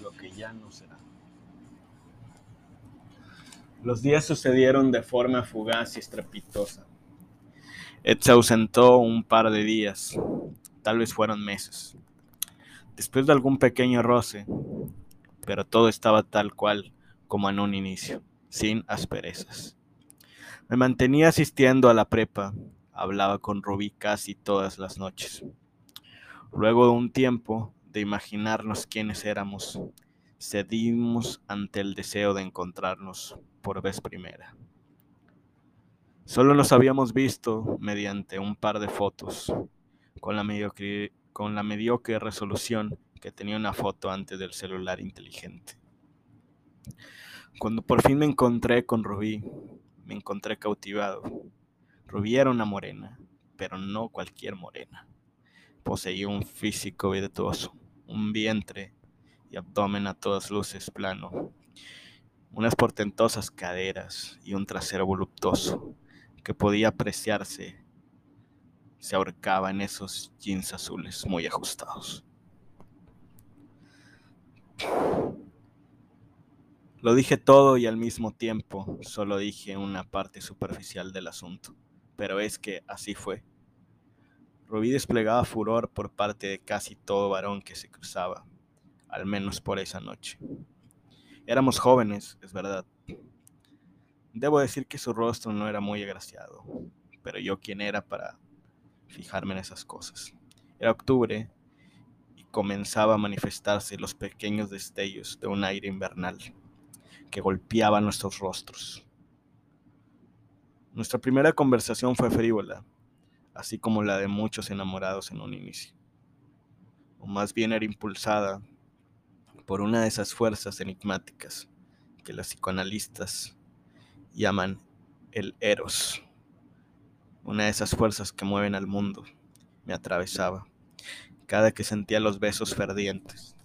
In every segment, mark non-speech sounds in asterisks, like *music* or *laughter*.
Lo que ya no será. Los días sucedieron de forma fugaz y estrepitosa. Ed se ausentó un par de días, tal vez fueron meses. Después de algún pequeño roce, pero todo estaba tal cual como en un inicio, sin asperezas. Me mantenía asistiendo a la prepa, hablaba con Rubí casi todas las noches. Luego de un tiempo de imaginarnos quiénes éramos, cedimos ante el deseo de encontrarnos por vez primera. Solo nos habíamos visto mediante un par de fotos, con la, mediocre, con la mediocre resolución que tenía una foto antes del celular inteligente. Cuando por fin me encontré con Rubí, me encontré cautivado. Rubí era una morena, pero no cualquier morena. Poseía un físico virtuoso, un vientre y abdomen a todas luces plano, unas portentosas caderas y un trasero voluptuoso que podía apreciarse se ahorcaba en esos jeans azules muy ajustados. Lo dije todo y al mismo tiempo solo dije una parte superficial del asunto, pero es que así fue. Rubí desplegaba furor por parte de casi todo varón que se cruzaba, al menos por esa noche. Éramos jóvenes, es verdad. Debo decir que su rostro no era muy agraciado, pero yo quién era para fijarme en esas cosas. Era octubre y comenzaba a manifestarse los pequeños destellos de un aire invernal que golpeaba nuestros rostros. Nuestra primera conversación fue frívola, así como la de muchos enamorados en un inicio. O más bien era impulsada por una de esas fuerzas enigmáticas que los psicoanalistas llaman el eros. Una de esas fuerzas que mueven al mundo me atravesaba cada que sentía los besos fervientes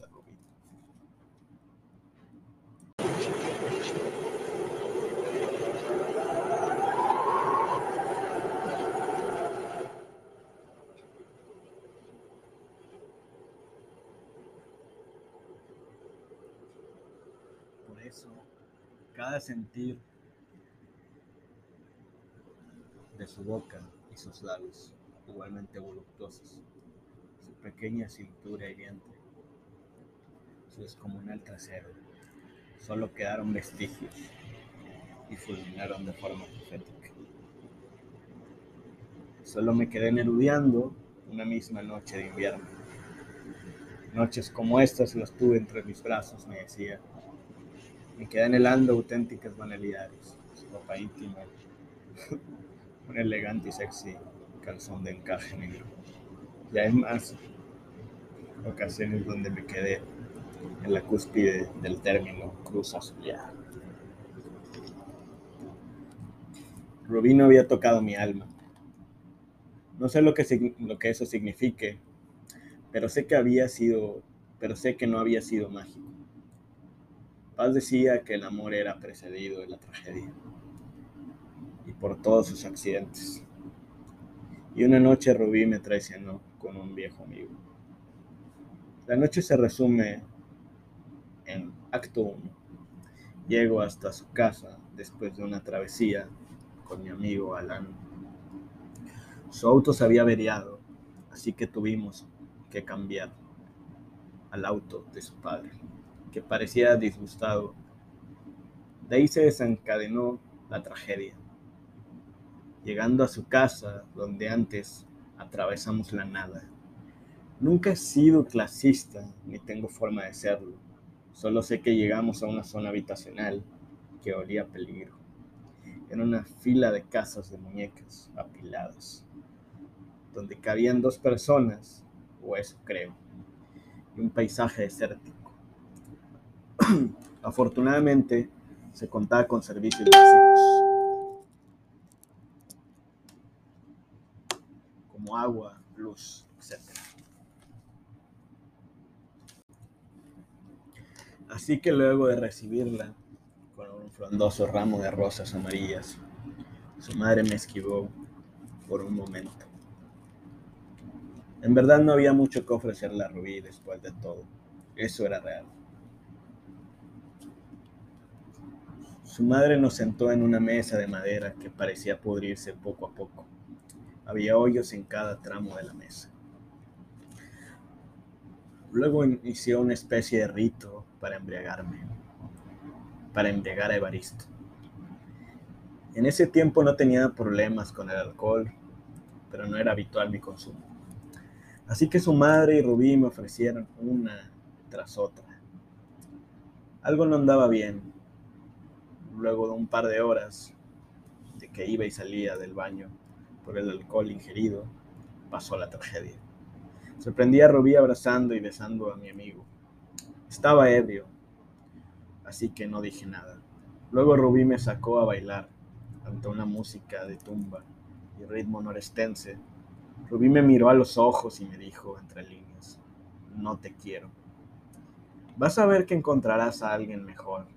eso, cada sentir de su boca y sus labios, igualmente voluptuosos, su pequeña cintura y vientre, su descomunal trasero, solo quedaron vestigios y fulminaron de forma profética. Solo me quedé nerudeando una misma noche de invierno. Noches como estas las tuve entre mis brazos, me decía, me queda anhelando auténticas banalidades. Su ropa íntima, *laughs* un elegante y sexy calzón de encaje negro. Y hay más ocasiones donde me quedé en la cúspide del término cruz azulada. Rubí no había tocado mi alma. No sé lo que, lo que eso signifique, pero sé que había sido, pero sé que no había sido mágico. Paz decía que el amor era precedido de la tragedia y por todos sus accidentes. Y una noche Rubí me traicionó con un viejo amigo. La noche se resume en acto 1. Llego hasta su casa después de una travesía con mi amigo Alan. Su auto se había averiado, así que tuvimos que cambiar al auto de su padre que parecía disgustado. De ahí se desencadenó la tragedia. Llegando a su casa, donde antes atravesamos la nada. Nunca he sido clasista, ni tengo forma de serlo. Solo sé que llegamos a una zona habitacional que olía a peligro. Era una fila de casas de muñecas apiladas, donde cabían dos personas, o eso creo, y un paisaje desértico. *clears throat* Afortunadamente, se contaba con servicios básicos como agua, luz, etc. Así que luego de recibirla con un frondoso ramo de rosas amarillas, Su madre me esquivó por un momento. En verdad no había mucho que ofrecerle a Rubí después de todo. Eso era real. Su madre nos sentó en una mesa de madera que parecía pudrirse poco a poco. Había hoyos en cada tramo de la mesa. Luego inició una especie de rito para embriagarme, para embriagar a Evaristo. En ese tiempo no tenía problemas con el alcohol, pero no era habitual mi consumo. Así que su madre y Rubí me ofrecieron una tras otra. Algo no andaba bien. Luego de un par de horas de que iba y salía del baño por el alcohol ingerido, pasó la tragedia. Sorprendí a Rubí abrazando y besando a mi amigo. Estaba ebrio, así que no dije nada. Luego Rubí me sacó a bailar ante una música de tumba y ritmo norestense. Rubí me miró a los ojos y me dijo entre líneas, no te quiero. Vas a ver que encontrarás a alguien mejor.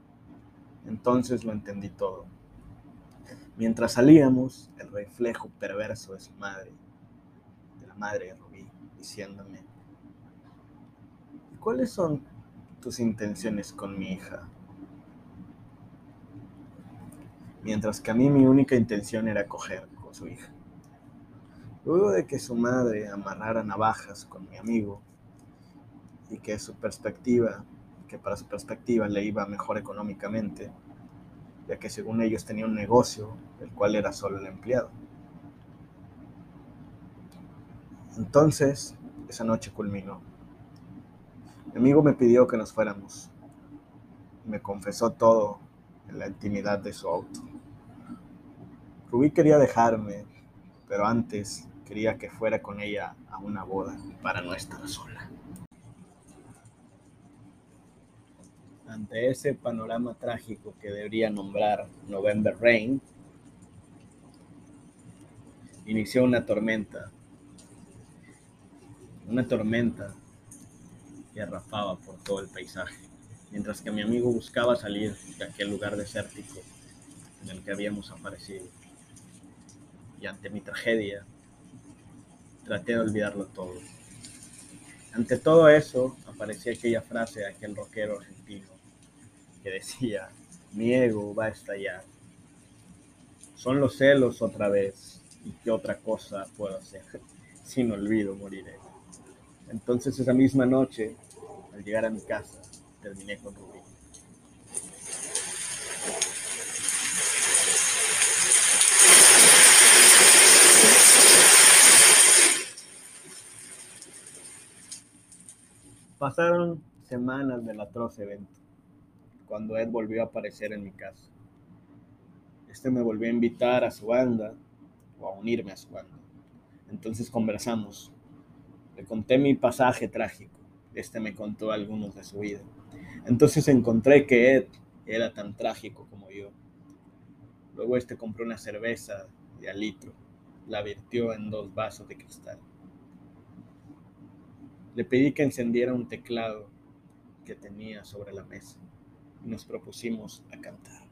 Entonces lo entendí todo. Mientras salíamos, el reflejo perverso de su madre, de la madre de Rubí, diciéndome, ¿cuáles son tus intenciones con mi hija? Mientras que a mí mi única intención era coger con su hija. Luego de que su madre amarrara navajas con mi amigo y que su perspectiva, que para su perspectiva le iba mejor económicamente, ya que según ellos tenía un negocio, el cual era solo el empleado. Entonces, esa noche culminó. Mi amigo me pidió que nos fuéramos. Me confesó todo en la intimidad de su auto. Rubí quería dejarme, pero antes quería que fuera con ella a una boda para no estar sola. Ante ese panorama trágico que debería nombrar November Rain, inició una tormenta. Una tormenta que arrafaba por todo el paisaje, mientras que mi amigo buscaba salir de aquel lugar desértico en el que habíamos aparecido. Y ante mi tragedia, traté de olvidarlo todo. Ante todo eso, aparecía aquella frase de aquel rockero argentino decía, mi ego va a estallar. Son los celos otra vez, y qué otra cosa puedo hacer. *laughs* Sin olvido moriré. Entonces esa misma noche, al llegar a mi casa, terminé con Rubí. Pasaron semanas del atroz evento cuando Ed volvió a aparecer en mi casa. Este me volvió a invitar a su banda o a unirme a su banda. Entonces conversamos. Le conté mi pasaje trágico. Este me contó algunos de su vida. Entonces encontré que Ed era tan trágico como yo. Luego este compró una cerveza de al litro. La virtió en dos vasos de cristal. Le pedí que encendiera un teclado que tenía sobre la mesa nos propusimos a cantar.